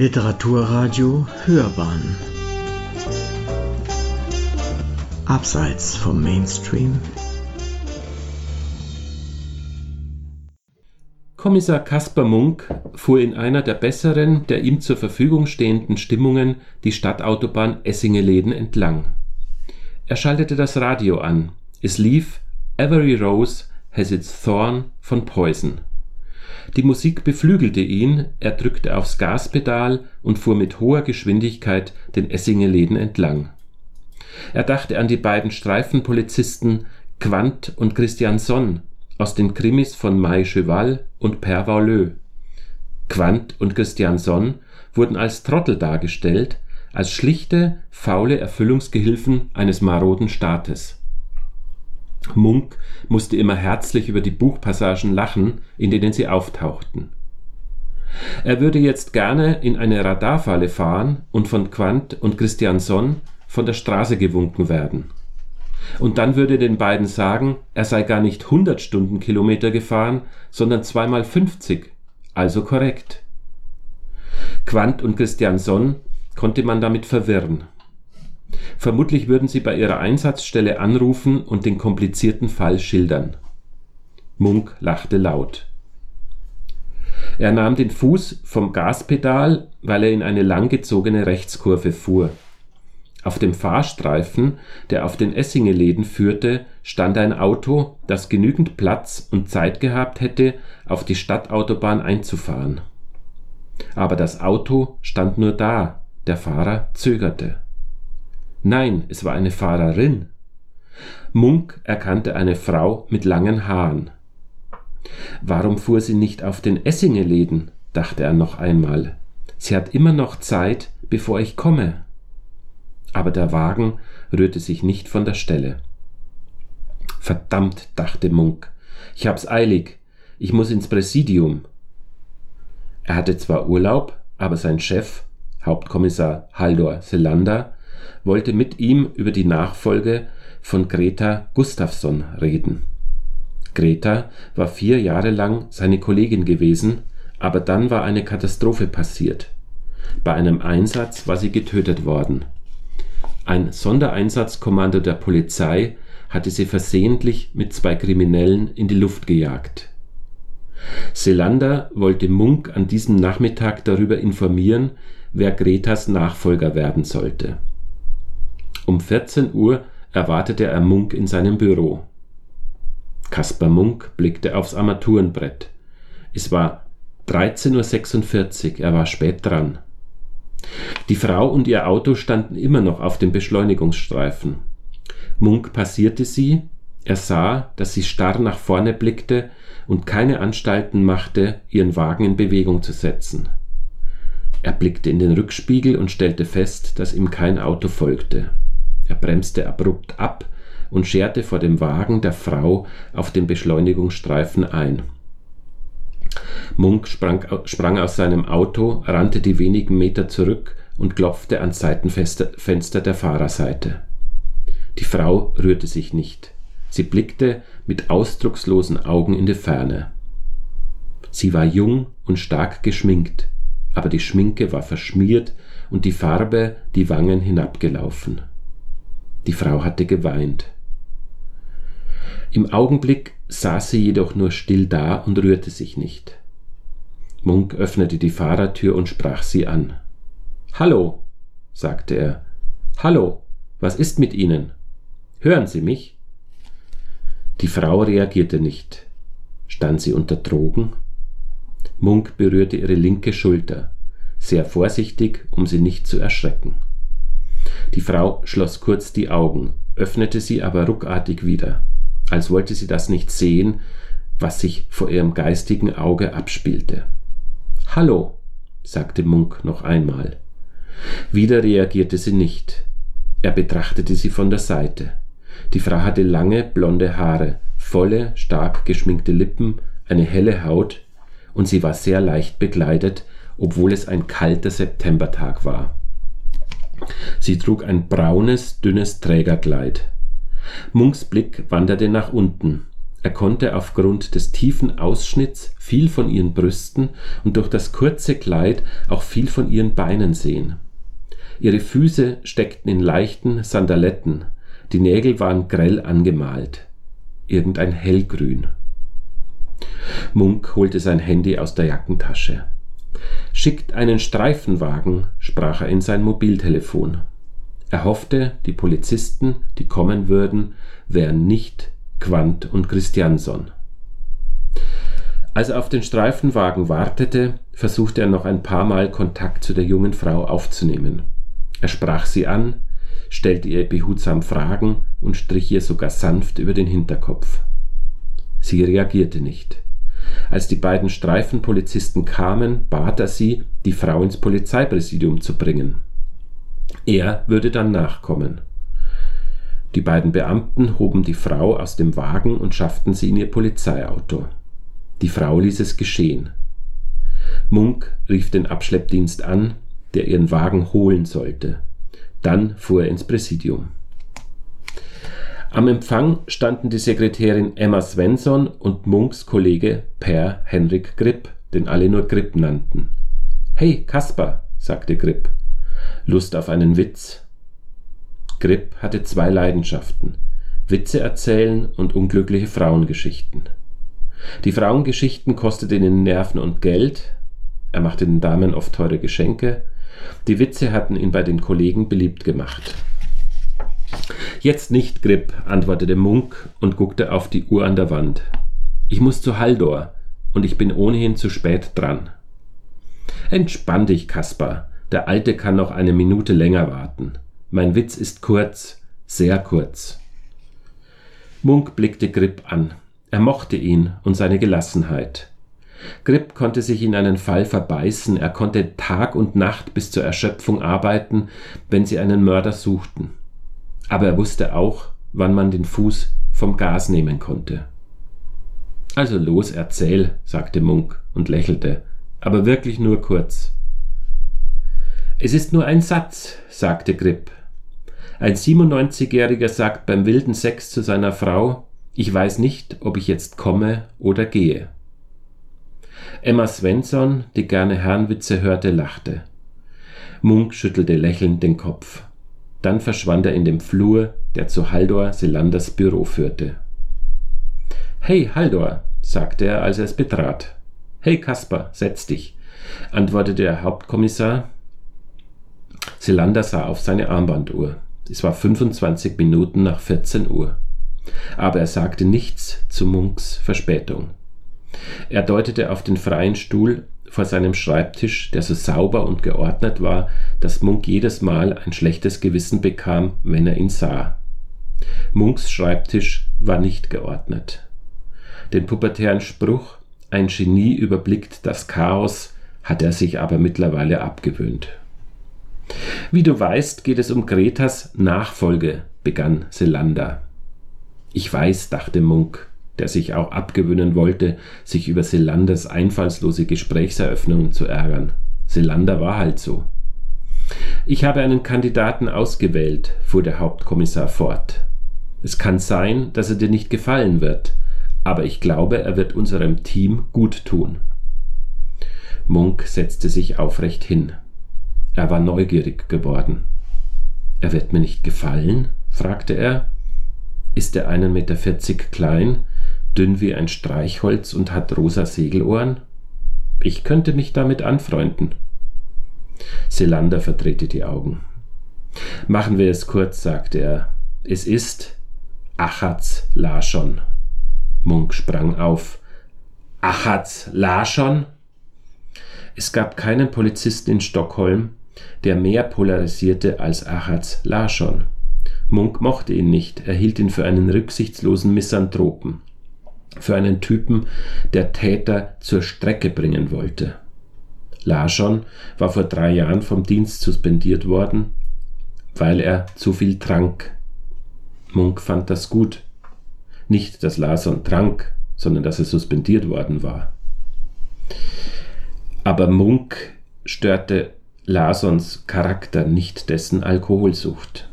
Literaturradio Hörbahn Abseits vom Mainstream Kommissar Kaspar Munk fuhr in einer der besseren, der ihm zur Verfügung stehenden Stimmungen die Stadtautobahn Essingeleden entlang. Er schaltete das Radio an. Es lief Every Rose has its thorn von Poison. Die Musik beflügelte ihn, er drückte aufs Gaspedal und fuhr mit hoher Geschwindigkeit den Essingeleden entlang. Er dachte an die beiden Streifenpolizisten Quandt und Christian Sonn aus den Krimis von Mai Cheval und Père Valleux. Quandt und Christian Sonn wurden als Trottel dargestellt, als schlichte, faule Erfüllungsgehilfen eines maroden Staates Munk musste immer herzlich über die Buchpassagen lachen, in denen sie auftauchten. Er würde jetzt gerne in eine Radarfalle fahren und von Quandt und Christian Sonn von der Straße gewunken werden. Und dann würde den beiden sagen, er sei gar nicht 100 Stundenkilometer gefahren, sondern zweimal 50, also korrekt. Quandt und Christian Sonn konnte man damit verwirren. Vermutlich würden sie bei ihrer Einsatzstelle anrufen und den komplizierten Fall schildern. Munk lachte laut. Er nahm den Fuß vom Gaspedal, weil er in eine langgezogene Rechtskurve fuhr. Auf dem Fahrstreifen, der auf den Essingeläden führte, stand ein Auto, das genügend Platz und Zeit gehabt hätte, auf die Stadtautobahn einzufahren. Aber das Auto stand nur da, der Fahrer zögerte. Nein, es war eine Fahrerin. Munk erkannte eine Frau mit langen Haaren. Warum fuhr sie nicht auf den Essingeläden? dachte er noch einmal. Sie hat immer noch Zeit, bevor ich komme. Aber der Wagen rührte sich nicht von der Stelle. Verdammt, dachte Munk, ich hab's eilig, ich muss ins Präsidium. Er hatte zwar Urlaub, aber sein Chef, Hauptkommissar Haldor Selander, wollte mit ihm über die Nachfolge von Greta Gustafsson reden. Greta war vier Jahre lang seine Kollegin gewesen, aber dann war eine Katastrophe passiert. Bei einem Einsatz war sie getötet worden. Ein Sondereinsatzkommando der Polizei hatte sie versehentlich mit zwei Kriminellen in die Luft gejagt. Selander wollte Munk an diesem Nachmittag darüber informieren, wer Gretas Nachfolger werden sollte. Um 14 Uhr erwartete er Munk in seinem Büro. Kaspar Munk blickte aufs Armaturenbrett. Es war 13.46 Uhr, er war spät dran. Die Frau und ihr Auto standen immer noch auf dem Beschleunigungsstreifen. Munk passierte sie, er sah, dass sie starr nach vorne blickte und keine Anstalten machte, ihren Wagen in Bewegung zu setzen. Er blickte in den Rückspiegel und stellte fest, dass ihm kein Auto folgte. Er bremste abrupt ab und scherte vor dem Wagen der Frau auf dem Beschleunigungsstreifen ein. Munk sprang, sprang aus seinem Auto, rannte die wenigen Meter zurück und klopfte ans Seitenfenster der Fahrerseite. Die Frau rührte sich nicht. Sie blickte mit ausdruckslosen Augen in die Ferne. Sie war jung und stark geschminkt, aber die Schminke war verschmiert und die Farbe die Wangen hinabgelaufen. Die Frau hatte geweint. Im Augenblick saß sie jedoch nur still da und rührte sich nicht. Munk öffnete die Fahrertür und sprach sie an. Hallo, sagte er. Hallo, was ist mit Ihnen? Hören Sie mich? Die Frau reagierte nicht. Stand sie unter Drogen? Munk berührte ihre linke Schulter, sehr vorsichtig, um sie nicht zu erschrecken. Die Frau schloss kurz die Augen, öffnete sie aber ruckartig wieder, als wollte sie das nicht sehen, was sich vor ihrem geistigen Auge abspielte. Hallo, sagte Munk noch einmal. Wieder reagierte sie nicht. Er betrachtete sie von der Seite. Die Frau hatte lange blonde Haare, volle, stark geschminkte Lippen, eine helle Haut, und sie war sehr leicht bekleidet, obwohl es ein kalter Septembertag war. Sie trug ein braunes, dünnes Trägerkleid. Munks Blick wanderte nach unten. Er konnte aufgrund des tiefen Ausschnitts viel von ihren Brüsten und durch das kurze Kleid auch viel von ihren Beinen sehen. Ihre Füße steckten in leichten Sandaletten, die Nägel waren grell angemalt, irgendein hellgrün. Munk holte sein Handy aus der Jackentasche. Schickt einen Streifenwagen, sprach er in sein Mobiltelefon. Er hoffte, die Polizisten, die kommen würden, wären nicht Quandt und Christianson. Als er auf den Streifenwagen wartete, versuchte er noch ein paar Mal Kontakt zu der jungen Frau aufzunehmen. Er sprach sie an, stellte ihr behutsam Fragen und strich ihr sogar sanft über den Hinterkopf. Sie reagierte nicht. Als die beiden Streifenpolizisten kamen, bat er sie, die Frau ins Polizeipräsidium zu bringen. Er würde dann nachkommen. Die beiden Beamten hoben die Frau aus dem Wagen und schafften sie in ihr Polizeiauto. Die Frau ließ es geschehen. Munk rief den Abschleppdienst an, der ihren Wagen holen sollte. Dann fuhr er ins Präsidium. Am Empfang standen die Sekretärin Emma Svensson und Munks Kollege Per Henrik Gripp, den alle nur Gripp nannten. Hey, Kaspar, sagte Gripp. Lust auf einen Witz? Gripp hatte zwei Leidenschaften: Witze erzählen und unglückliche Frauengeschichten. Die Frauengeschichten kosteten ihn Nerven und Geld, er machte den Damen oft teure Geschenke, die Witze hatten ihn bei den Kollegen beliebt gemacht. Jetzt nicht, Gripp, antwortete Munk und guckte auf die Uhr an der Wand. Ich muss zu Haldor und ich bin ohnehin zu spät dran. Entspann dich, Kaspar. Der Alte kann noch eine Minute länger warten. Mein Witz ist kurz, sehr kurz. Munk blickte Grip an. Er mochte ihn und seine Gelassenheit. Grip konnte sich in einen Fall verbeißen, er konnte Tag und Nacht bis zur Erschöpfung arbeiten, wenn sie einen Mörder suchten. Aber er wusste auch, wann man den Fuß vom Gas nehmen konnte. Also los, erzähl, sagte Munk und lächelte, aber wirklich nur kurz. Es ist nur ein Satz, sagte Grip. Ein 97-Jähriger sagt beim wilden Sex zu seiner Frau, ich weiß nicht, ob ich jetzt komme oder gehe. Emma Svensson, die gerne Herrenwitze hörte, lachte. Munk schüttelte lächelnd den Kopf. Dann verschwand er in dem Flur, der zu Haldor Selanders Büro führte. Hey, Haldor, sagte er, als er es betrat. Hey, Kaspar, setz dich, antwortete der Hauptkommissar. Selander sah auf seine Armbanduhr. Es war 25 Minuten nach 14 Uhr. Aber er sagte nichts zu Munks Verspätung. Er deutete auf den freien Stuhl vor seinem Schreibtisch, der so sauber und geordnet war, dass Munk jedes Mal ein schlechtes Gewissen bekam, wenn er ihn sah. Munks Schreibtisch war nicht geordnet. Den pubertären Spruch Ein Genie überblickt das Chaos hat er sich aber mittlerweile abgewöhnt. Wie du weißt, geht es um Gretas Nachfolge, begann Selander. Ich weiß, dachte Munk, der sich auch abgewöhnen wollte, sich über Selanders einfallslose Gesprächseröffnungen zu ärgern. Selander war halt so. Ich habe einen Kandidaten ausgewählt, fuhr der Hauptkommissar fort. Es kann sein, dass er dir nicht gefallen wird, aber ich glaube, er wird unserem Team gut tun. Munk setzte sich aufrecht hin. Er war neugierig geworden. Er wird mir nicht gefallen? fragte er. Ist er einen Meter vierzig klein, dünn wie ein Streichholz und hat rosa Segelohren? Ich könnte mich damit anfreunden. Selander verdrehte die Augen. Machen wir es kurz, sagte er. Es ist Achatz Larschon. Munk sprang auf. Achatz Larschon? Es gab keinen Polizisten in Stockholm, der mehr polarisierte als Achatz Larschon. Munk mochte ihn nicht, er hielt ihn für einen rücksichtslosen Misanthropen, für einen Typen, der Täter zur Strecke bringen wollte. Larschon war vor drei Jahren vom Dienst suspendiert worden, weil er zu viel trank. Munk fand das gut. Nicht, dass Larson trank, sondern dass er suspendiert worden war. Aber Munk störte Lasons Charakter, nicht dessen Alkoholsucht.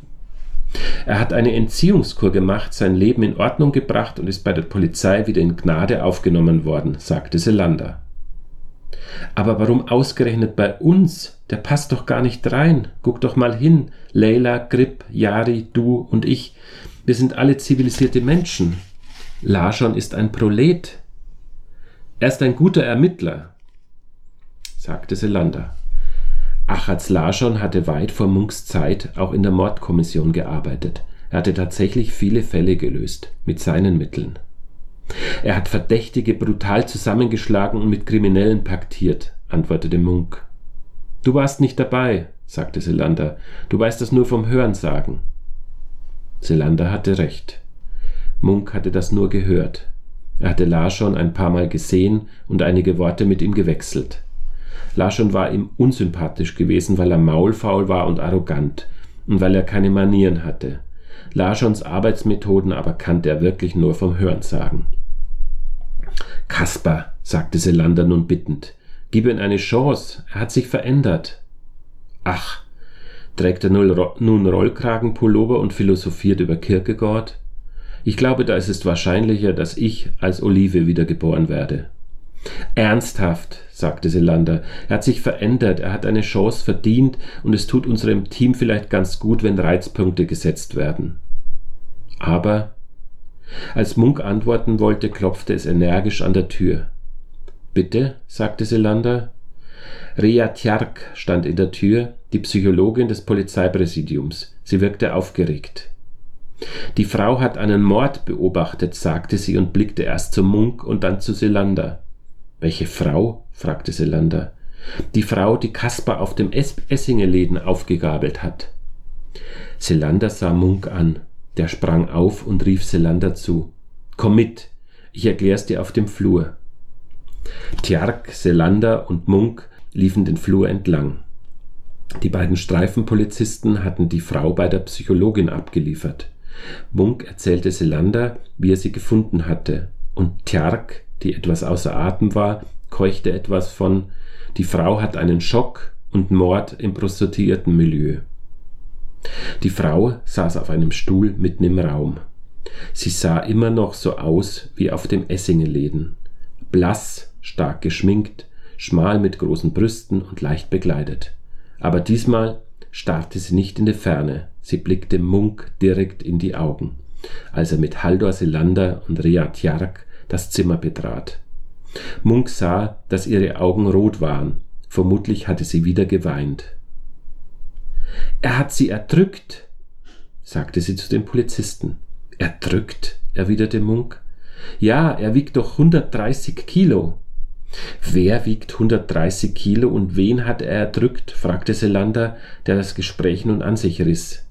Er hat eine Entziehungskur gemacht, sein Leben in Ordnung gebracht und ist bei der Polizei wieder in Gnade aufgenommen worden, sagte Selander. Aber warum ausgerechnet bei uns? Der passt doch gar nicht rein. Guck doch mal hin. Leila, Grip, Yari, du und ich. Wir sind alle zivilisierte Menschen. Laschon ist ein Prolet. Er ist ein guter Ermittler, sagte Selander. Achatz Laschon hatte weit vor Munks Zeit auch in der Mordkommission gearbeitet. Er hatte tatsächlich viele Fälle gelöst, mit seinen Mitteln. Er hat Verdächtige brutal zusammengeschlagen und mit Kriminellen paktiert, antwortete Munk. Du warst nicht dabei, sagte Selander. Du weißt das nur vom Hörensagen. Selander hatte recht. Munk hatte das nur gehört. Er hatte Larschon ein paar Mal gesehen und einige Worte mit ihm gewechselt. Larschon war ihm unsympathisch gewesen, weil er maulfaul war und arrogant und weil er keine Manieren hatte. Larschons Arbeitsmethoden aber kannte er wirklich nur vom Hörensagen. Kaspar, sagte Selander nun bittend, gib ihm eine Chance, er hat sich verändert. Ach, trägt er nun Rollkragenpullover und philosophiert über Kierkegaard? Ich glaube, da ist es wahrscheinlicher, dass ich als Olive wiedergeboren werde. Ernsthaft, sagte Selander, er hat sich verändert, er hat eine Chance verdient und es tut unserem Team vielleicht ganz gut, wenn Reizpunkte gesetzt werden. Aber als Munk antworten wollte, klopfte es energisch an der Tür. Bitte, sagte Selander. Rea Tjark stand in der Tür, die Psychologin des Polizeipräsidiums. Sie wirkte aufgeregt. Die Frau hat einen Mord beobachtet, sagte sie und blickte erst zu Munk und dann zu Selander. Welche Frau? fragte Selander. Die Frau, die Kaspar auf dem Essingeläden aufgegabelt hat. Selander sah Munk an. Der sprang auf und rief Selander zu. Komm mit, ich erklär's dir auf dem Flur. Tjark, Selander und Munk liefen den Flur entlang. Die beiden Streifenpolizisten hatten die Frau bei der Psychologin abgeliefert. Munk erzählte Selander, wie er sie gefunden hatte, und Tjark, die etwas außer Atem war, keuchte etwas von Die Frau hat einen Schock und Mord im Prostituiertenmilieu. Die Frau saß auf einem Stuhl mitten im Raum. Sie sah immer noch so aus wie auf dem Essingeläden. Blass, stark geschminkt, schmal mit großen Brüsten und leicht bekleidet. Aber diesmal starrte sie nicht in die Ferne, sie blickte Munk direkt in die Augen, als er mit Haldor Selander und Rea Tjark das Zimmer betrat. Munk sah, dass ihre Augen rot waren, vermutlich hatte sie wieder geweint. Er hat sie erdrückt, sagte sie zu dem Polizisten. Erdrückt, erwiderte Munk. Ja, er wiegt doch 130 Kilo. Wer wiegt 130 Kilo und wen hat er erdrückt? fragte Selander, der das Gespräch nun an sich riss.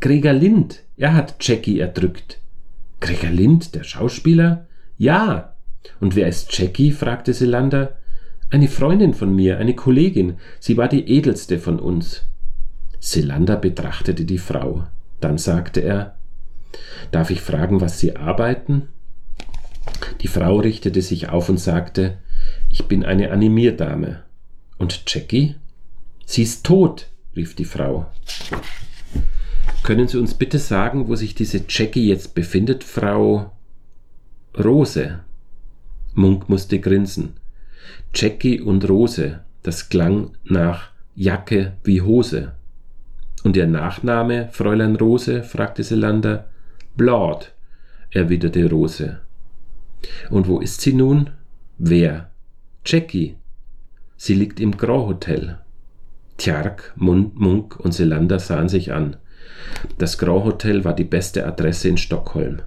Gregor Lind, er hat Jackie erdrückt. Gregor Lind, der Schauspieler? Ja. Und wer ist Jackie? fragte Selander. Eine Freundin von mir, eine Kollegin. Sie war die edelste von uns. Selander betrachtete die Frau. Dann sagte er Darf ich fragen, was Sie arbeiten? Die Frau richtete sich auf und sagte Ich bin eine Animierdame. Und Jackie? Sie ist tot, rief die Frau. Können Sie uns bitte sagen, wo sich diese Jackie jetzt befindet, Frau Rose? Munk musste grinsen. Jackie und Rose, das klang nach Jacke wie Hose. Und Ihr Nachname, Fräulein Rose? fragte Selander. Blord, erwiderte Rose. Und wo ist sie nun? Wer? Jackie. Sie liegt im Grand Hotel. Tjark, Munk und Selander sahen sich an. Das Grand Hotel war die beste Adresse in Stockholm.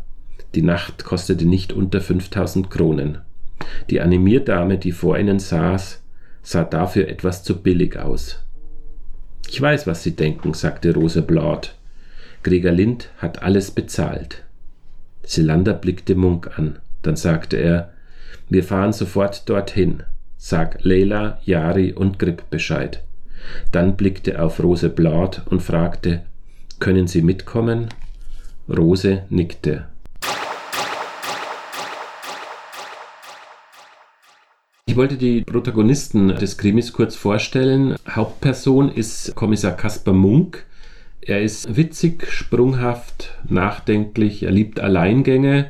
Die Nacht kostete nicht unter 5000 Kronen. Die Animierdame, die vor ihnen saß, sah dafür etwas zu billig aus. Ich weiß, was Sie denken, sagte Rose Blaut. Gregor Lind hat alles bezahlt. Selander blickte Munk an. Dann sagte er, wir fahren sofort dorthin. Sag Leila, Yari und Grip Bescheid. Dann blickte er auf Rose Blaut und fragte, können Sie mitkommen? Rose nickte. Ich wollte die Protagonisten des Krimis kurz vorstellen. Hauptperson ist Kommissar Kaspar Munk. Er ist witzig, sprunghaft, nachdenklich, er liebt Alleingänge,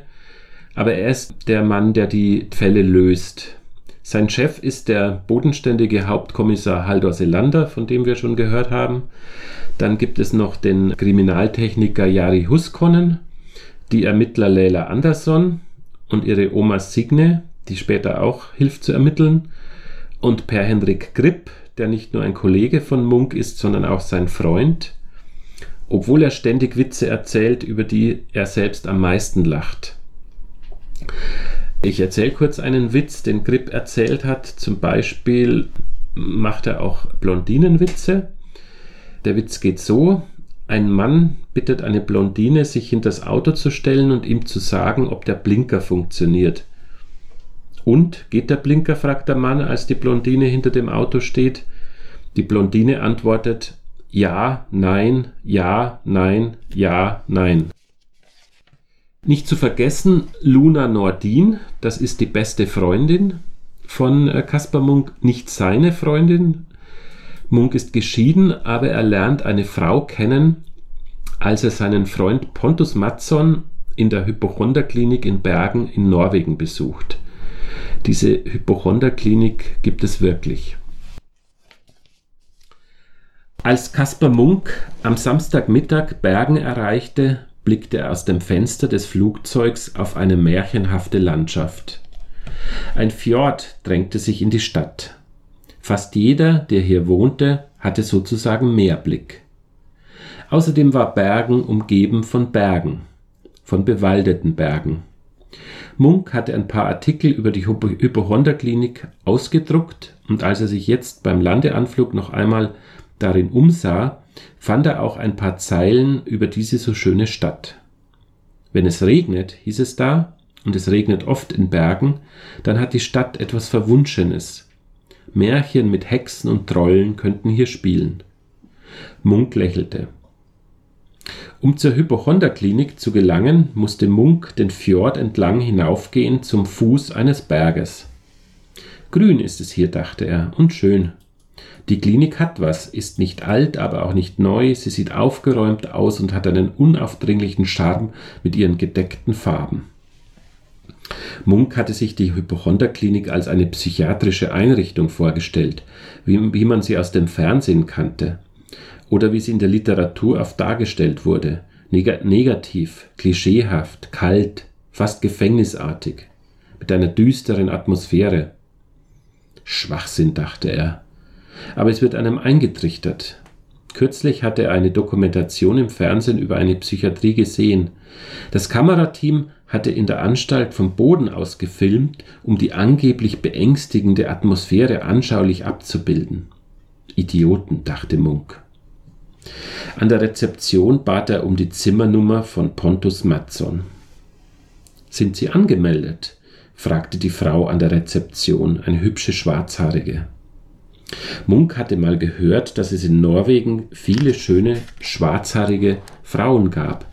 aber er ist der Mann, der die Fälle löst. Sein Chef ist der bodenständige Hauptkommissar Haldor Selander, von dem wir schon gehört haben. Dann gibt es noch den Kriminaltechniker Jari Huskonnen, die Ermittler Leila Andersson und ihre Oma Signe, die später auch hilft zu ermitteln, und Per Henrik Gripp, der nicht nur ein Kollege von Munk ist, sondern auch sein Freund, obwohl er ständig Witze erzählt, über die er selbst am meisten lacht. Ich erzähle kurz einen Witz, den Grip erzählt hat. Zum Beispiel macht er auch Blondinenwitze. Der Witz geht so: Ein Mann bittet eine Blondine, sich hinter das Auto zu stellen und ihm zu sagen, ob der Blinker funktioniert. Und geht der Blinker? fragt der Mann, als die Blondine hinter dem Auto steht. Die Blondine antwortet Ja, nein, ja, nein, ja, nein. Nicht zu vergessen, Luna Nordin, das ist die beste Freundin von äh, Kaspar Munk, nicht seine Freundin. Munk ist geschieden, aber er lernt eine Frau kennen, als er seinen Freund Pontus Matson in der Hypochonderklinik in Bergen in Norwegen besucht. Diese Hypochonderklinik gibt es wirklich. Als Kaspar Munk am Samstagmittag Bergen erreichte, blickte er aus dem Fenster des Flugzeugs auf eine märchenhafte Landschaft. Ein Fjord drängte sich in die Stadt. Fast jeder, der hier wohnte, hatte sozusagen Meerblick. Außerdem war Bergen umgeben von Bergen, von bewaldeten Bergen. Munk hatte ein paar Artikel über die Hypochonderklinik ausgedruckt und als er sich jetzt beim Landeanflug noch einmal darin umsah, fand er auch ein paar Zeilen über diese so schöne Stadt. Wenn es regnet, hieß es da, und es regnet oft in Bergen, dann hat die Stadt etwas Verwunschenes. Märchen mit Hexen und Trollen könnten hier spielen. Munk lächelte. Um zur Hypochonderklinik zu gelangen, musste Munk den Fjord entlang hinaufgehen zum Fuß eines Berges. Grün ist es hier, dachte er, und schön. Die Klinik hat was, ist nicht alt, aber auch nicht neu, sie sieht aufgeräumt aus und hat einen unaufdringlichen Charme mit ihren gedeckten Farben. Munk hatte sich die Hypochonderklinik als eine psychiatrische Einrichtung vorgestellt, wie, wie man sie aus dem Fernsehen kannte, oder wie sie in der Literatur oft dargestellt wurde, neg negativ, klischeehaft, kalt, fast gefängnisartig, mit einer düsteren Atmosphäre. Schwachsinn, dachte er, aber es wird einem eingetrichtert. Kürzlich hatte er eine Dokumentation im Fernsehen über eine Psychiatrie gesehen. Das Kamerateam hatte in der Anstalt vom Boden aus gefilmt, um die angeblich beängstigende Atmosphäre anschaulich abzubilden. Idioten, dachte Munk. An der Rezeption bat er um die Zimmernummer von Pontus Matson. Sind Sie angemeldet? fragte die Frau an der Rezeption, eine hübsche Schwarzhaarige. Munk hatte mal gehört, dass es in Norwegen viele schöne schwarzhaarige Frauen gab,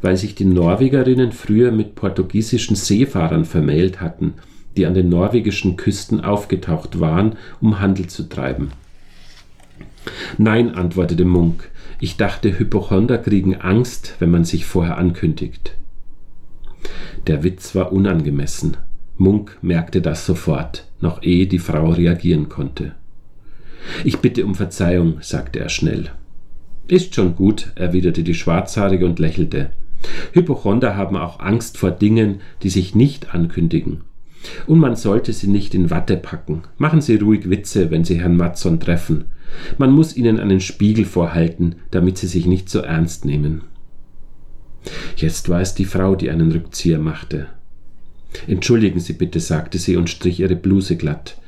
weil sich die Norwegerinnen früher mit portugiesischen Seefahrern vermählt hatten, die an den norwegischen Küsten aufgetaucht waren, um Handel zu treiben. Nein, antwortete Munk, ich dachte, Hypochonder kriegen Angst, wenn man sich vorher ankündigt. Der Witz war unangemessen. Munk merkte das sofort, noch ehe die Frau reagieren konnte. Ich bitte um Verzeihung, sagte er schnell. Ist schon gut, erwiderte die Schwarzhaarige und lächelte. Hypochonder haben auch Angst vor Dingen, die sich nicht ankündigen. Und man sollte sie nicht in Watte packen. Machen Sie ruhig Witze, wenn Sie Herrn Matson treffen. Man muss ihnen einen Spiegel vorhalten, damit sie sich nicht so ernst nehmen. Jetzt war es die Frau, die einen Rückzieher machte. Entschuldigen Sie bitte, sagte sie und strich ihre Bluse glatt.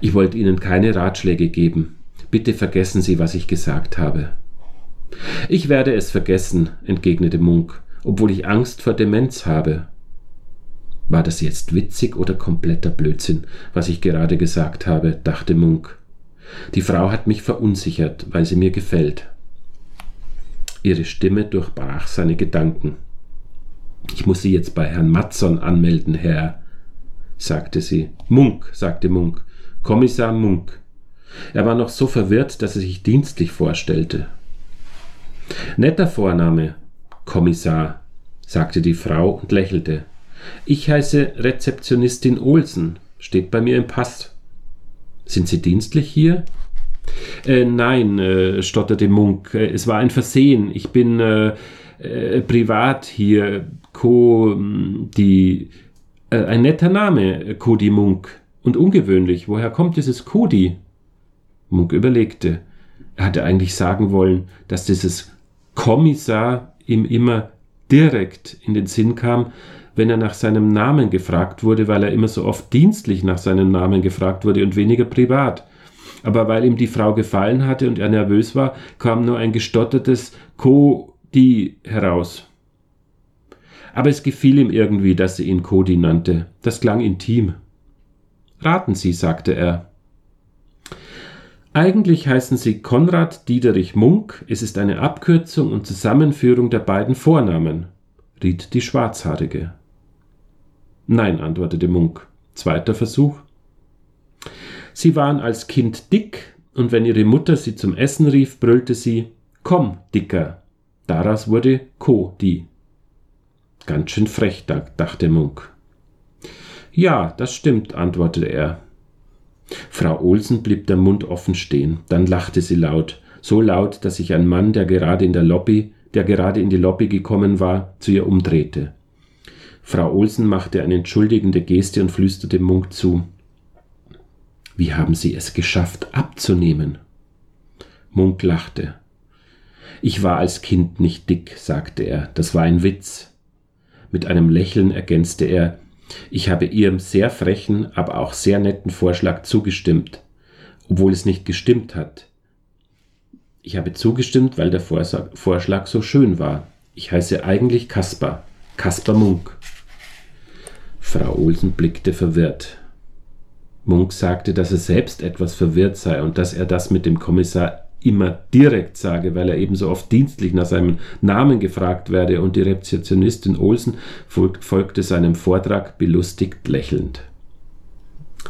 Ich wollte Ihnen keine Ratschläge geben. Bitte vergessen Sie, was ich gesagt habe. Ich werde es vergessen, entgegnete Munk, obwohl ich Angst vor Demenz habe. War das jetzt witzig oder kompletter Blödsinn, was ich gerade gesagt habe, dachte Munk. Die Frau hat mich verunsichert, weil sie mir gefällt. Ihre Stimme durchbrach seine Gedanken. Ich muss Sie jetzt bei Herrn Matson anmelden, Herr, sagte sie. Munk, sagte Munk. Kommissar Munk. Er war noch so verwirrt, dass er sich dienstlich vorstellte. Netter Vorname, Kommissar, sagte die Frau und lächelte. Ich heiße Rezeptionistin Olsen, steht bei mir im Pass. Sind Sie dienstlich hier? Äh, nein, äh, stotterte Munk. Äh, es war ein Versehen. Ich bin äh, äh, privat hier. Co. die. Äh, ein netter Name, Cody Munk. Und ungewöhnlich. Woher kommt dieses Cody? Munk überlegte. Er hatte eigentlich sagen wollen, dass dieses Kommissar ihm immer direkt in den Sinn kam, wenn er nach seinem Namen gefragt wurde, weil er immer so oft dienstlich nach seinem Namen gefragt wurde und weniger privat. Aber weil ihm die Frau gefallen hatte und er nervös war, kam nur ein gestottertes Cody heraus. Aber es gefiel ihm irgendwie, dass sie ihn Cody nannte. Das klang intim. Raten Sie, sagte er. Eigentlich heißen sie Konrad Diederich Munk, es ist eine Abkürzung und Zusammenführung der beiden Vornamen, riet die Schwarzhaarige. Nein, antwortete Munk. Zweiter Versuch. Sie waren als Kind dick, und wenn ihre Mutter sie zum Essen rief, brüllte sie Komm, Dicker. Daraus wurde Ko-Di. Ganz schön frech, dachte Munk. Ja, das stimmt, antwortete er. Frau Olsen blieb der Mund offen stehen. Dann lachte sie laut, so laut, dass sich ein Mann, der gerade in der Lobby, der gerade in die Lobby gekommen war, zu ihr umdrehte. Frau Olsen machte eine entschuldigende Geste und flüsterte Munk zu. Wie haben Sie es geschafft, abzunehmen? Munk lachte. Ich war als Kind nicht dick, sagte er, das war ein Witz. Mit einem Lächeln ergänzte er, ich habe Ihrem sehr frechen, aber auch sehr netten Vorschlag zugestimmt, obwohl es nicht gestimmt hat. Ich habe zugestimmt, weil der Vorschlag so schön war. Ich heiße eigentlich Kaspar, Kaspar Munk. Frau Olsen blickte verwirrt. Munk sagte, dass er selbst etwas verwirrt sei und dass er das mit dem Kommissar immer direkt sage, weil er ebenso oft dienstlich nach seinem Namen gefragt werde und die Rezeptionistin Olsen folgte seinem Vortrag belustigt lächelnd.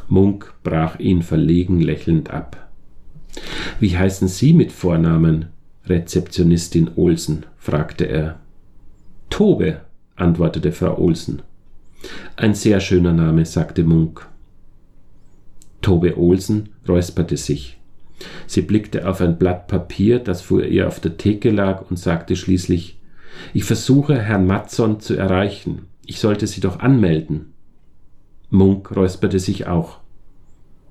Munk brach ihn verlegen lächelnd ab. Wie heißen Sie mit Vornamen? Rezeptionistin Olsen, fragte er. Tobe, antwortete Frau Olsen. Ein sehr schöner Name, sagte Munk. Tobe Olsen räusperte sich. Sie blickte auf ein Blatt Papier, das vor ihr auf der Theke lag, und sagte schließlich Ich versuche, Herrn Matson zu erreichen. Ich sollte Sie doch anmelden. Munk räusperte sich auch.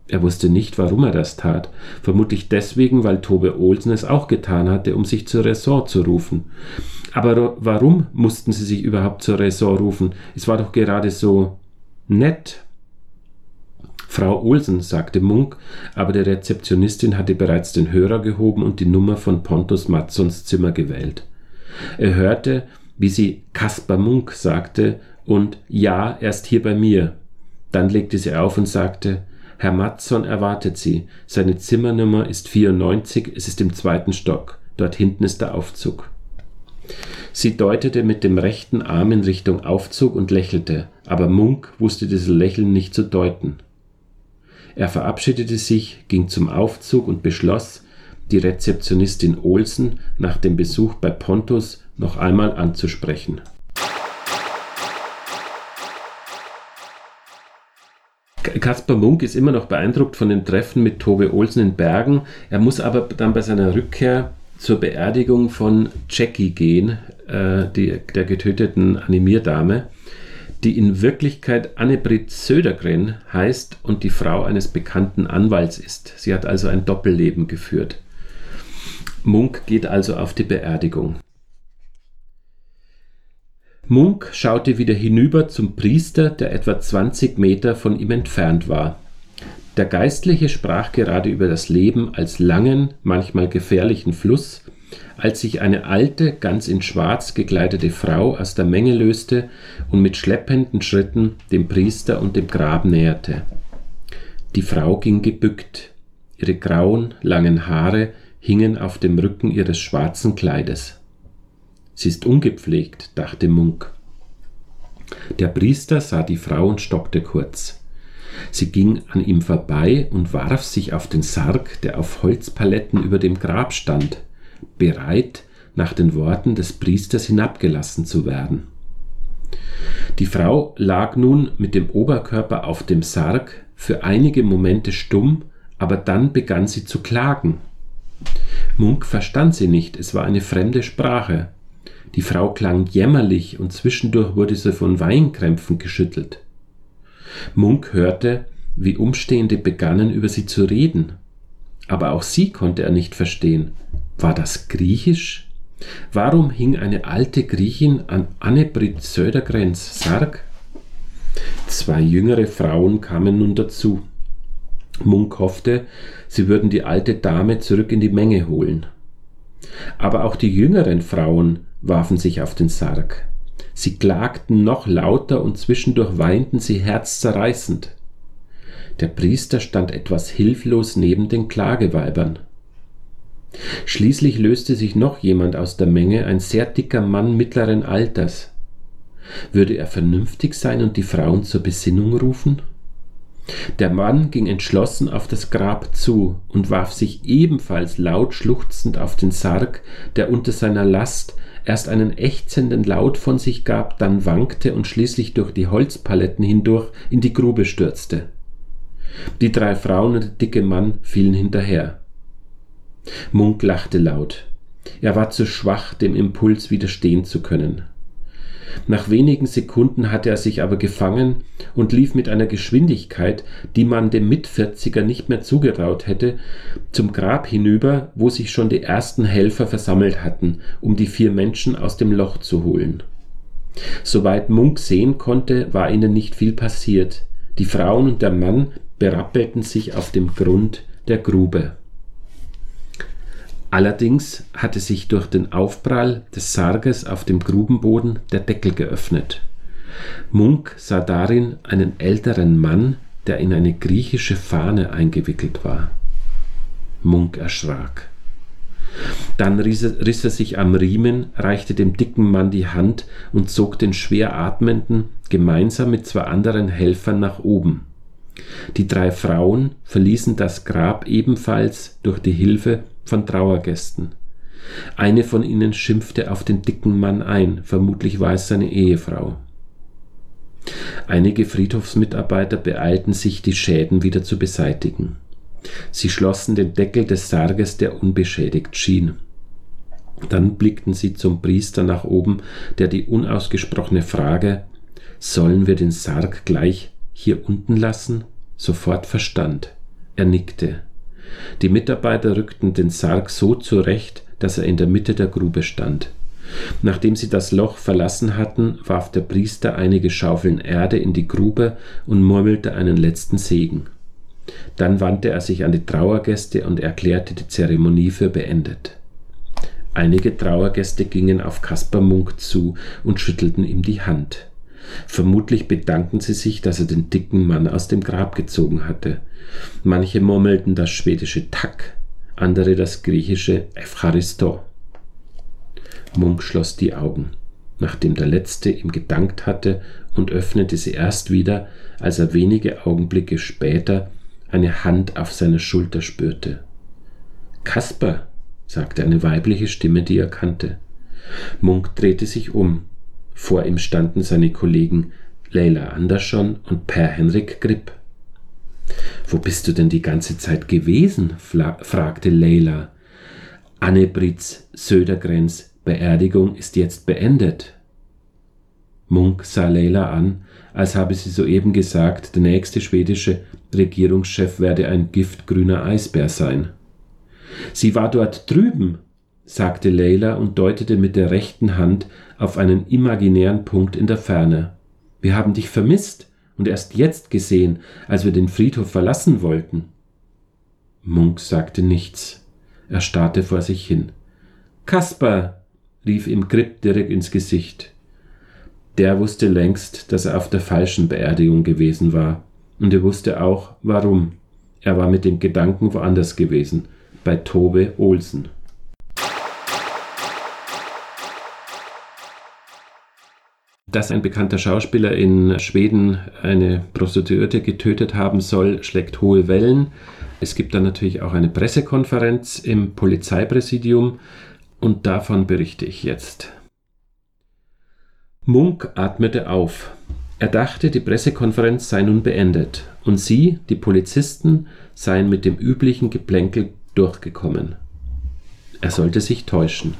Er wusste nicht, warum er das tat, vermutlich deswegen, weil Tobe Olsen es auch getan hatte, um sich zur Ressort zu rufen. Aber warum mussten sie sich überhaupt zur Ressort rufen? Es war doch gerade so nett. Frau Olsen, sagte Munk, aber die Rezeptionistin hatte bereits den Hörer gehoben und die Nummer von Pontus Matzons Zimmer gewählt. Er hörte, wie sie Kaspar Munk sagte und Ja, er ist hier bei mir. Dann legte sie auf und sagte, Herr Matzon erwartet Sie. Seine Zimmernummer ist 94, es ist im zweiten Stock. Dort hinten ist der Aufzug. Sie deutete mit dem rechten Arm in Richtung Aufzug und lächelte, aber Munk wusste dieses Lächeln nicht zu deuten. Er verabschiedete sich, ging zum Aufzug und beschloss, die Rezeptionistin Olsen nach dem Besuch bei Pontus noch einmal anzusprechen. Kaspar Munk ist immer noch beeindruckt von den Treffen mit Tobe Olsen in Bergen. Er muss aber dann bei seiner Rückkehr zur Beerdigung von Jackie gehen, äh, die, der getöteten Animierdame die in Wirklichkeit Annebrit Södergren heißt und die Frau eines bekannten Anwalts ist. Sie hat also ein Doppelleben geführt. Munk geht also auf die Beerdigung. Munk schaute wieder hinüber zum Priester, der etwa 20 Meter von ihm entfernt war. Der Geistliche sprach gerade über das Leben als langen, manchmal gefährlichen Fluss, als sich eine alte, ganz in Schwarz gekleidete Frau aus der Menge löste und mit schleppenden Schritten dem Priester und dem Grab näherte. Die Frau ging gebückt, ihre grauen, langen Haare hingen auf dem Rücken ihres schwarzen Kleides. Sie ist ungepflegt, dachte Munk. Der Priester sah die Frau und stockte kurz. Sie ging an ihm vorbei und warf sich auf den Sarg, der auf Holzpaletten über dem Grab stand bereit, nach den Worten des Priesters hinabgelassen zu werden. Die Frau lag nun mit dem Oberkörper auf dem Sarg, für einige Momente stumm, aber dann begann sie zu klagen. Munk verstand sie nicht, es war eine fremde Sprache. Die Frau klang jämmerlich und zwischendurch wurde sie von Weinkrämpfen geschüttelt. Munk hörte, wie Umstehende begannen über sie zu reden. Aber auch sie konnte er nicht verstehen. War das Griechisch? Warum hing eine alte Griechin an Annebrit Södergrens Sarg? Zwei jüngere Frauen kamen nun dazu. Munk hoffte, sie würden die alte Dame zurück in die Menge holen. Aber auch die jüngeren Frauen warfen sich auf den Sarg. Sie klagten noch lauter und zwischendurch weinten sie herzzerreißend. Der Priester stand etwas hilflos neben den Klageweibern. Schließlich löste sich noch jemand aus der Menge, ein sehr dicker Mann mittleren Alters. Würde er vernünftig sein und die Frauen zur Besinnung rufen? Der Mann ging entschlossen auf das Grab zu und warf sich ebenfalls laut schluchzend auf den Sarg, der unter seiner Last erst einen ächzenden Laut von sich gab, dann wankte und schließlich durch die Holzpaletten hindurch in die Grube stürzte. Die drei Frauen und der dicke Mann fielen hinterher. Munk lachte laut. Er war zu schwach, dem Impuls widerstehen zu können. Nach wenigen Sekunden hatte er sich aber gefangen und lief mit einer Geschwindigkeit, die man dem Mitvierziger nicht mehr zugetraut hätte, zum Grab hinüber, wo sich schon die ersten Helfer versammelt hatten, um die vier Menschen aus dem Loch zu holen. Soweit Munk sehen konnte, war ihnen nicht viel passiert. Die Frauen und der Mann berappelten sich auf dem Grund der Grube. Allerdings hatte sich durch den Aufprall des Sarges auf dem Grubenboden der Deckel geöffnet. Munk sah darin einen älteren Mann, der in eine griechische Fahne eingewickelt war. Munk erschrak. Dann riss er, riss er, sich am Riemen, reichte dem dicken Mann die Hand und zog den schwer atmenden gemeinsam mit zwei anderen Helfern nach oben. Die drei Frauen verließen das Grab ebenfalls durch die Hilfe von Trauergästen. Eine von ihnen schimpfte auf den dicken Mann ein, vermutlich war es seine Ehefrau. Einige Friedhofsmitarbeiter beeilten sich, die Schäden wieder zu beseitigen. Sie schlossen den Deckel des Sarges, der unbeschädigt schien. Dann blickten sie zum Priester nach oben, der die unausgesprochene Frage Sollen wir den Sarg gleich hier unten lassen? sofort verstand. Er nickte. Die Mitarbeiter rückten den Sarg so zurecht, dass er in der Mitte der Grube stand. Nachdem sie das Loch verlassen hatten, warf der Priester einige Schaufeln Erde in die Grube und murmelte einen letzten Segen. Dann wandte er sich an die Trauergäste und erklärte die Zeremonie für beendet. Einige Trauergäste gingen auf Kaspar Munk zu und schüttelten ihm die Hand. Vermutlich bedankten sie sich, dass er den dicken Mann aus dem Grab gezogen hatte. Manche murmelten das schwedische Tak, andere das griechische Evcharisto. Munk schloss die Augen, nachdem der Letzte ihm gedankt hatte, und öffnete sie erst wieder, als er wenige Augenblicke später eine Hand auf seiner Schulter spürte. Kasper, sagte eine weibliche Stimme, die er kannte. Munk drehte sich um. Vor ihm standen seine Kollegen Leila Andersson und Per Henrik Gripp. Wo bist du denn die ganze Zeit gewesen? fragte Leila. Annebrits Södergrens Beerdigung ist jetzt beendet. Munk sah Leila an, als habe sie soeben gesagt, der nächste schwedische Regierungschef werde ein giftgrüner Eisbär sein. Sie war dort drüben, sagte Leila und deutete mit der rechten Hand auf einen imaginären Punkt in der Ferne. Wir haben dich vermisst und erst jetzt gesehen, als wir den Friedhof verlassen wollten. Munk sagte nichts. Er starrte vor sich hin. Kasper, rief ihm Grip direkt ins Gesicht. Der wusste längst, dass er auf der falschen Beerdigung gewesen war, und er wusste auch, warum. Er war mit dem Gedanken woanders gewesen, bei Tobe Olsen. Dass ein bekannter Schauspieler in Schweden eine Prostituierte getötet haben soll, schlägt hohe Wellen. Es gibt dann natürlich auch eine Pressekonferenz im Polizeipräsidium Und davon berichte ich jetzt. Munk atmete auf. Er dachte, die Pressekonferenz sei nun beendet und sie, die Polizisten, seien mit dem üblichen Geplänkel durchgekommen. Er sollte sich täuschen.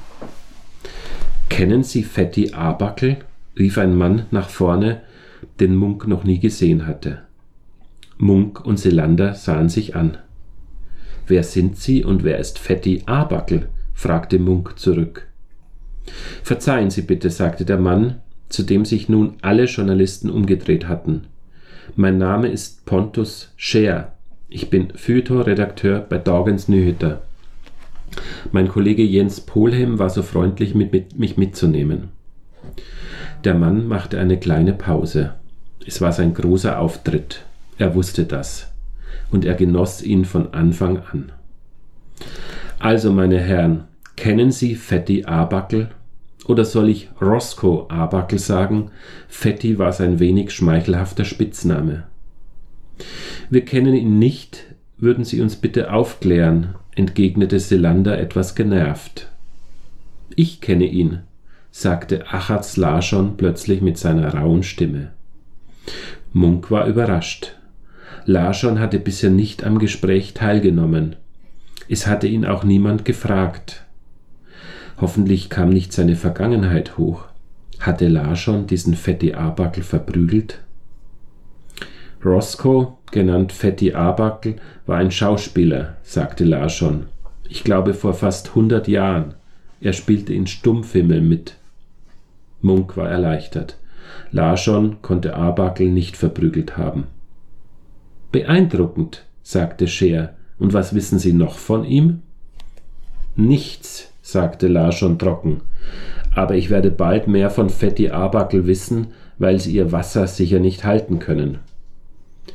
Kennen Sie Fetti Abackel? Rief ein Mann nach vorne, den Munk noch nie gesehen hatte. Munk und Selander sahen sich an. Wer sind Sie und wer ist Fetti Abackel? fragte Munk zurück. Verzeihen Sie bitte, sagte der Mann, zu dem sich nun alle Journalisten umgedreht hatten. Mein Name ist Pontus Scheer. Ich bin Feuilleton-Redakteur bei Dagens Nyheter. Mein Kollege Jens Polhem war so freundlich, mit, mit, mich mitzunehmen. Der Mann machte eine kleine Pause. Es war sein großer Auftritt. Er wusste das. Und er genoss ihn von Anfang an. Also, meine Herren, kennen Sie Fetti Abackel? Oder soll ich Roscoe Arbackel sagen? Fetti war sein wenig schmeichelhafter Spitzname. Wir kennen ihn nicht, würden Sie uns bitte aufklären, entgegnete Selander etwas genervt. Ich kenne ihn, sagte Achatz Larschon plötzlich mit seiner rauen Stimme. Munk war überrascht. Larschon hatte bisher nicht am Gespräch teilgenommen. Es hatte ihn auch niemand gefragt. Hoffentlich kam nicht seine Vergangenheit hoch. Hatte Larschon diesen Fetti Arbackel verprügelt? Roscoe, genannt Fetti Arbackel, war ein Schauspieler, sagte Larschon. Ich glaube vor fast hundert Jahren. Er spielte in Stummfilmen mit. Munk war erleichtert. Larschon konnte Arbackel nicht verprügelt haben. Beeindruckend, sagte Scheer. Und was wissen Sie noch von ihm? Nichts, sagte Larschon trocken. Aber ich werde bald mehr von Fetti Arbackel wissen, weil sie ihr Wasser sicher nicht halten können.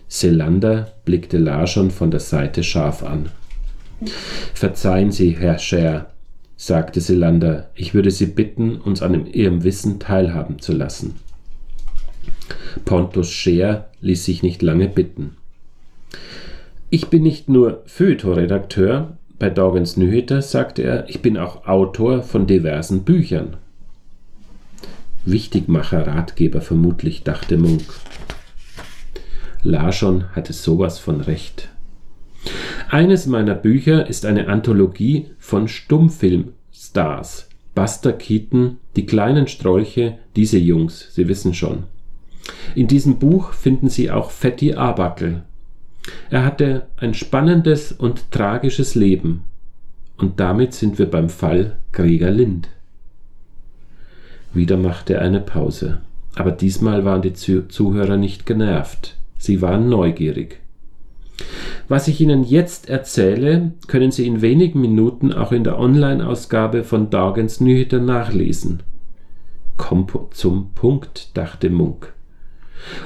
Selander blickte Larschon von der Seite scharf an. Verzeihen Sie, Herr Scher, sagte Selander, ich würde Sie bitten, uns an Ihrem Wissen teilhaben zu lassen. Pontus Scher ließ sich nicht lange bitten. Ich bin nicht nur Feuilleton-Redakteur, bei Dagens Nyheter sagte er, ich bin auch Autor von diversen Büchern. Wichtigmacher Ratgeber vermutlich, dachte Munk. Larschon hatte sowas von recht. Eines meiner Bücher ist eine Anthologie von Stummfilmstars. Buster Keaton, die kleinen Strolche, diese Jungs, Sie wissen schon. In diesem Buch finden Sie auch Fetti Abackel, er hatte ein spannendes und tragisches Leben. Und damit sind wir beim Fall Gregor Lind. Wieder machte er eine Pause. Aber diesmal waren die Zuhörer nicht genervt. Sie waren neugierig. Was ich Ihnen jetzt erzähle, können Sie in wenigen Minuten auch in der Online-Ausgabe von Dagens Nyheter nachlesen. Komm zum Punkt, dachte Munk.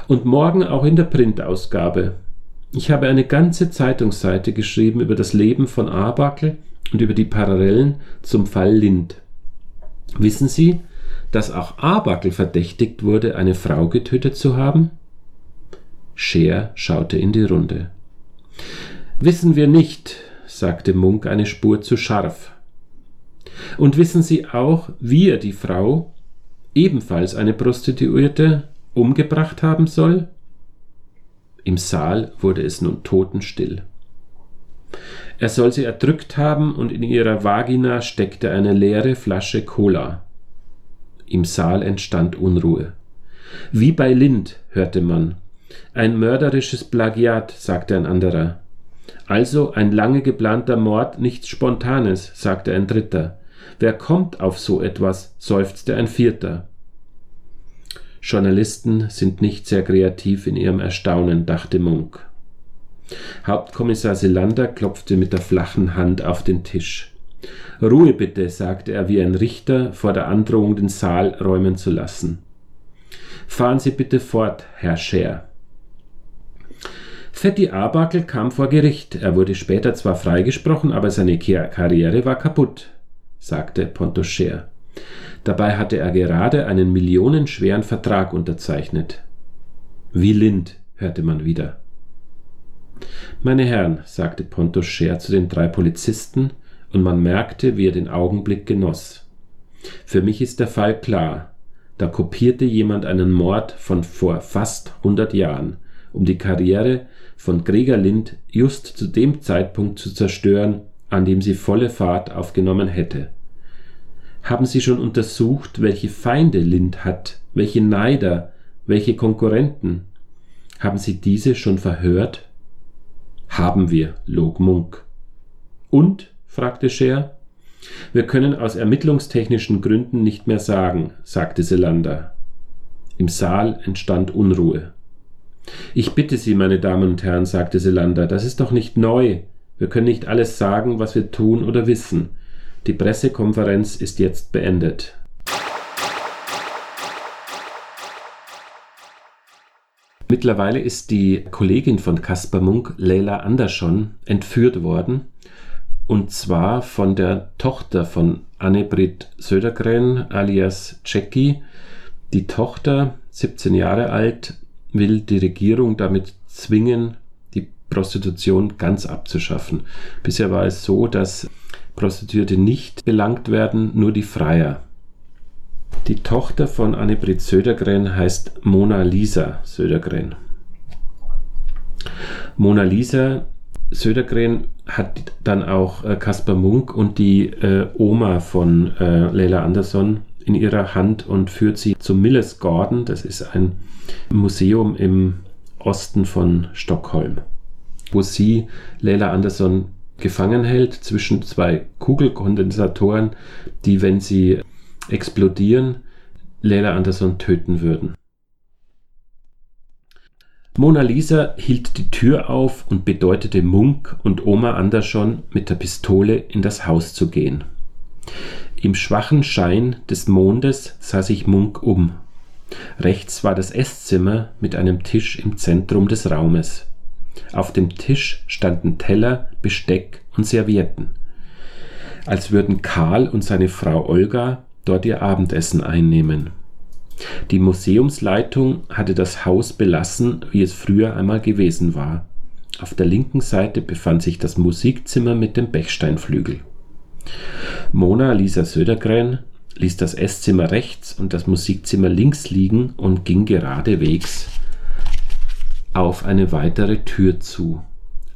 Und morgen auch in der Printausgabe. Ich habe eine ganze Zeitungsseite geschrieben über das Leben von Abakel und über die Parallelen zum Fall Lind. Wissen Sie, dass auch Abakel verdächtigt wurde, eine Frau getötet zu haben? Scheer schaute in die Runde. Wissen wir nicht, sagte Munk eine Spur zu scharf. Und wissen Sie auch, wie er die Frau, ebenfalls eine Prostituierte, umgebracht haben soll? Im Saal wurde es nun totenstill. Er soll sie erdrückt haben und in ihrer Vagina steckte eine leere Flasche Cola. Im Saal entstand Unruhe. Wie bei Lind, hörte man. Ein mörderisches Plagiat, sagte ein anderer. Also ein lange geplanter Mord, nichts Spontanes, sagte ein dritter. Wer kommt auf so etwas? seufzte ein vierter. Journalisten sind nicht sehr kreativ in ihrem Erstaunen, dachte Munk. Hauptkommissar Selander klopfte mit der flachen Hand auf den Tisch. Ruhe bitte, sagte er wie ein Richter vor der Androhung, den Saal räumen zu lassen. Fahren Sie bitte fort, Herr Scher. Fetti Abakel kam vor Gericht. Er wurde später zwar freigesprochen, aber seine Karriere war kaputt, sagte Pontos Scher. Dabei hatte er gerade einen millionenschweren Vertrag unterzeichnet. Wie Lind, hörte man wieder. Meine Herren, sagte Pontos Scher zu den drei Polizisten und man merkte, wie er den Augenblick genoss. Für mich ist der Fall klar. Da kopierte jemand einen Mord von vor fast 100 Jahren, um die Karriere von Gregor Lind just zu dem Zeitpunkt zu zerstören, an dem sie volle Fahrt aufgenommen hätte. Haben Sie schon untersucht, welche Feinde Lind hat, welche Neider, welche Konkurrenten? Haben Sie diese schon verhört? Haben wir, log Munk. Und? fragte Scher. Wir können aus ermittlungstechnischen Gründen nicht mehr sagen, sagte Selander. Im Saal entstand Unruhe. Ich bitte Sie, meine Damen und Herren, sagte Selander, das ist doch nicht neu. Wir können nicht alles sagen, was wir tun oder wissen. Die Pressekonferenz ist jetzt beendet. Mittlerweile ist die Kollegin von Caspar Munk, Leila Andersson, entführt worden. Und zwar von der Tochter von Annebrit Södergren alias Jackie. Die Tochter, 17 Jahre alt, will die Regierung damit zwingen, die Prostitution ganz abzuschaffen. Bisher war es so, dass Prostituierte nicht belangt werden, nur die Freier. Die Tochter von Annebrit Södergren heißt Mona Lisa Södergren. Mona Lisa Södergren hat dann auch äh, Kaspar Munk und die äh, Oma von äh, Leila Andersson in ihrer Hand und führt sie zum Milles Garden. Das ist ein Museum im Osten von Stockholm, wo sie Leila Andersson gefangen hält zwischen zwei Kugelkondensatoren, die, wenn sie explodieren, Leila Andersson töten würden. Mona Lisa hielt die Tür auf und bedeutete Munk und Oma Andersson, mit der Pistole in das Haus zu gehen. Im schwachen Schein des Mondes sah sich Munk um. Rechts war das Esszimmer mit einem Tisch im Zentrum des Raumes. Auf dem Tisch standen Teller, Besteck und Servietten, als würden Karl und seine Frau Olga dort ihr Abendessen einnehmen. Die Museumsleitung hatte das Haus belassen, wie es früher einmal gewesen war. Auf der linken Seite befand sich das Musikzimmer mit dem Bechsteinflügel. Mona Lisa Södergren ließ das Esszimmer rechts und das Musikzimmer links liegen und ging geradewegs auf eine weitere Tür zu.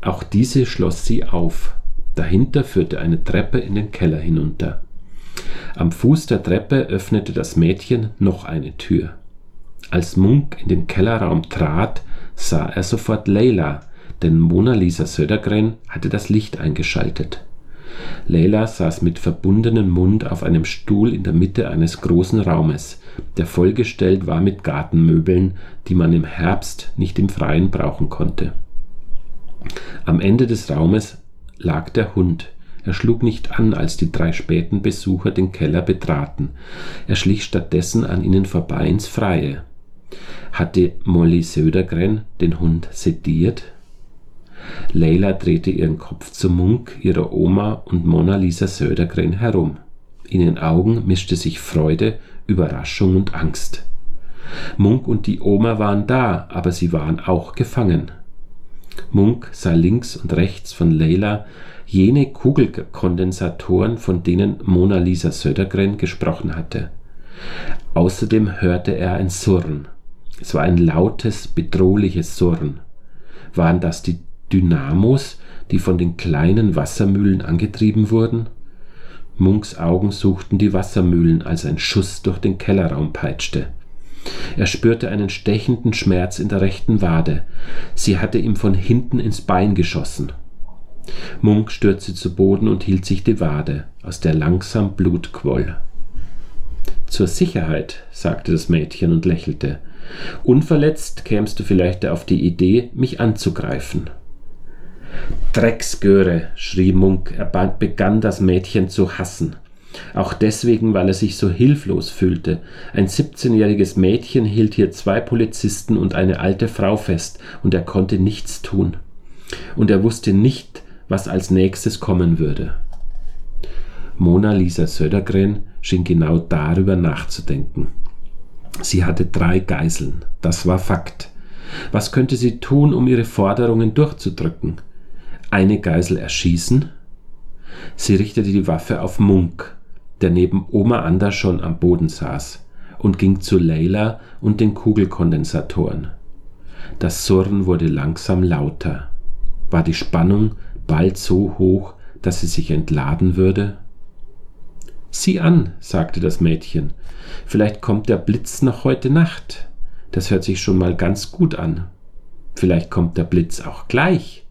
Auch diese schloss sie auf. Dahinter führte eine Treppe in den Keller hinunter. Am Fuß der Treppe öffnete das Mädchen noch eine Tür. Als Munk in den Kellerraum trat, sah er sofort Leila, denn Mona Lisa Södergren hatte das Licht eingeschaltet. Leila saß mit verbundenem Mund auf einem Stuhl in der Mitte eines großen Raumes, der vollgestellt war mit Gartenmöbeln, die man im Herbst nicht im Freien brauchen konnte. Am Ende des Raumes lag der Hund. Er schlug nicht an, als die drei späten Besucher den Keller betraten. Er schlich stattdessen an ihnen vorbei ins Freie. Hatte Molly Södergren den Hund sediert? Leila drehte ihren Kopf zu Munk, ihrer Oma und Mona Lisa Södergren herum. In ihren Augen mischte sich Freude, Überraschung und Angst. Munk und die Oma waren da, aber sie waren auch gefangen. Munk sah links und rechts von Leila jene Kugelkondensatoren, von denen Mona Lisa Södergren gesprochen hatte. Außerdem hörte er ein Surren. Es war ein lautes, bedrohliches Surren. Waren das die Dynamos, die von den kleinen Wassermühlen angetrieben wurden? Munks Augen suchten die Wassermühlen, als ein Schuss durch den Kellerraum peitschte. Er spürte einen stechenden Schmerz in der rechten Wade. Sie hatte ihm von hinten ins Bein geschossen. Munk stürzte zu Boden und hielt sich die Wade, aus der langsam Blut quoll. Zur Sicherheit, sagte das Mädchen und lächelte. Unverletzt kämst du vielleicht auf die Idee, mich anzugreifen. Drecksgöre, schrie Munk, er begann das Mädchen zu hassen. Auch deswegen, weil er sich so hilflos fühlte. Ein 17-jähriges Mädchen hielt hier zwei Polizisten und eine alte Frau fest, und er konnte nichts tun. Und er wusste nicht, was als nächstes kommen würde. Mona Lisa Södergren schien genau darüber nachzudenken. Sie hatte drei Geiseln, das war Fakt. Was könnte sie tun, um ihre Forderungen durchzudrücken? Eine Geisel erschießen? Sie richtete die Waffe auf Munk, der neben Oma Ander schon am Boden saß, und ging zu Leila und den Kugelkondensatoren. Das Surren wurde langsam lauter. War die Spannung bald so hoch, dass sie sich entladen würde? Sieh an, sagte das Mädchen. Vielleicht kommt der Blitz noch heute Nacht. Das hört sich schon mal ganz gut an. Vielleicht kommt der Blitz auch gleich.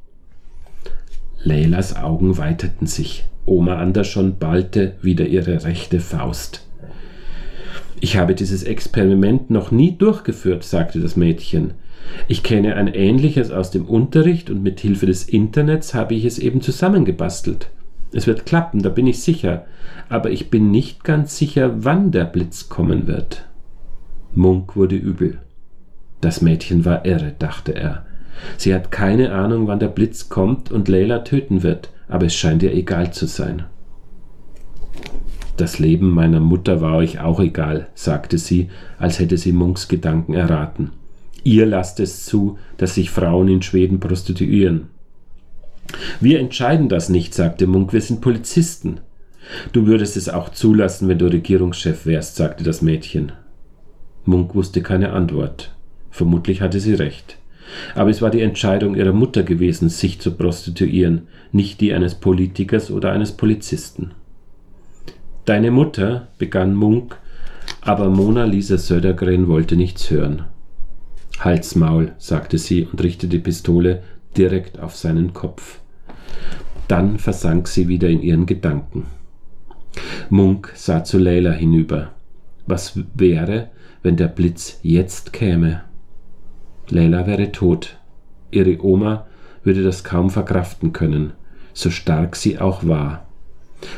Leylas Augen weiteten sich. Oma Andersson ballte wieder ihre rechte Faust. Ich habe dieses Experiment noch nie durchgeführt, sagte das Mädchen. Ich kenne ein ähnliches aus dem Unterricht und mit Hilfe des Internets habe ich es eben zusammengebastelt. Es wird klappen, da bin ich sicher, aber ich bin nicht ganz sicher, wann der Blitz kommen wird. Munk wurde übel. Das Mädchen war irre, dachte er. Sie hat keine Ahnung, wann der Blitz kommt und Leila töten wird, aber es scheint ihr egal zu sein. Das Leben meiner Mutter war euch auch egal, sagte sie, als hätte sie Munks Gedanken erraten. Ihr lasst es zu, dass sich Frauen in Schweden prostituieren. Wir entscheiden das nicht, sagte Munk, wir sind Polizisten. Du würdest es auch zulassen, wenn du Regierungschef wärst, sagte das Mädchen. Munk wusste keine Antwort. Vermutlich hatte sie recht. Aber es war die Entscheidung ihrer Mutter gewesen, sich zu prostituieren, nicht die eines Politikers oder eines Polizisten. Deine Mutter, begann Munk, aber Mona Lisa Södergren wollte nichts hören. Halsmaul, sagte sie und richtete die Pistole direkt auf seinen Kopf. Dann versank sie wieder in ihren Gedanken. Munk sah zu Leila hinüber. Was wäre, wenn der Blitz jetzt käme? Leila wäre tot. Ihre Oma würde das kaum verkraften können, so stark sie auch war.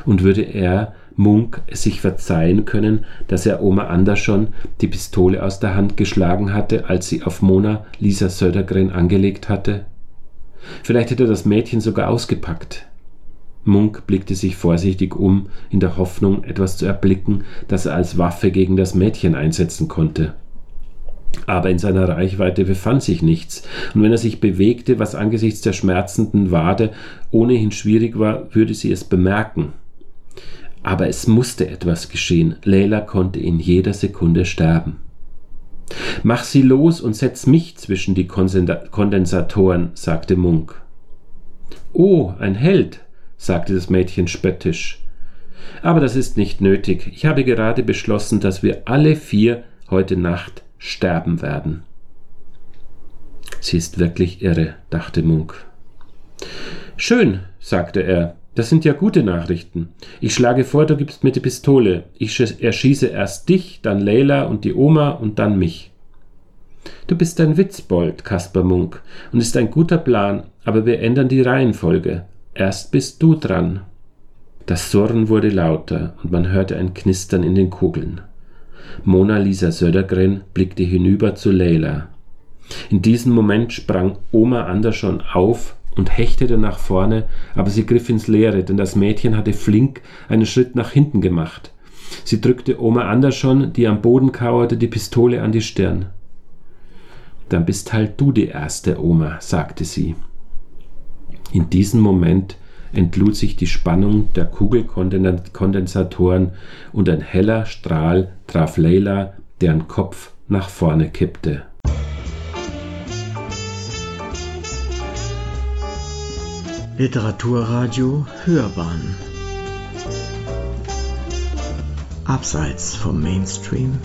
Und würde er, Munk, sich verzeihen können, dass er Oma Andersson die Pistole aus der Hand geschlagen hatte, als sie auf Mona Lisa Södergren angelegt hatte? Vielleicht hätte das Mädchen sogar ausgepackt. Munk blickte sich vorsichtig um, in der Hoffnung, etwas zu erblicken, das er als Waffe gegen das Mädchen einsetzen konnte aber in seiner Reichweite befand sich nichts, und wenn er sich bewegte, was angesichts der schmerzenden Wade ohnehin schwierig war, würde sie es bemerken. Aber es musste etwas geschehen, Leila konnte in jeder Sekunde sterben. Mach sie los und setz mich zwischen die Kondensatoren, sagte Munk. Oh, ein Held, sagte das Mädchen spöttisch. Aber das ist nicht nötig. Ich habe gerade beschlossen, dass wir alle vier heute Nacht sterben werden. Sie ist wirklich irre, dachte Munk. Schön, sagte er, das sind ja gute Nachrichten. Ich schlage vor, du gibst mir die Pistole. Ich erschieße erst dich, dann Leila und die Oma und dann mich. Du bist ein Witzbold, Kaspar Munk, und ist ein guter Plan, aber wir ändern die Reihenfolge. Erst bist du dran. Das Surren wurde lauter, und man hörte ein Knistern in den Kugeln. Mona Lisa Södergren blickte hinüber zu Leila. In diesem Moment sprang Oma Andersson auf und hechtete nach vorne, aber sie griff ins Leere, denn das Mädchen hatte flink einen Schritt nach hinten gemacht. Sie drückte Oma Andersson, die am Boden kauerte, die Pistole an die Stirn. Dann bist halt du die erste, Oma, sagte sie. In diesem Moment entlud sich die Spannung der Kugelkondensatoren und ein heller Strahl traf Leila, deren Kopf nach vorne kippte. Literaturradio Hörbahn Abseits vom Mainstream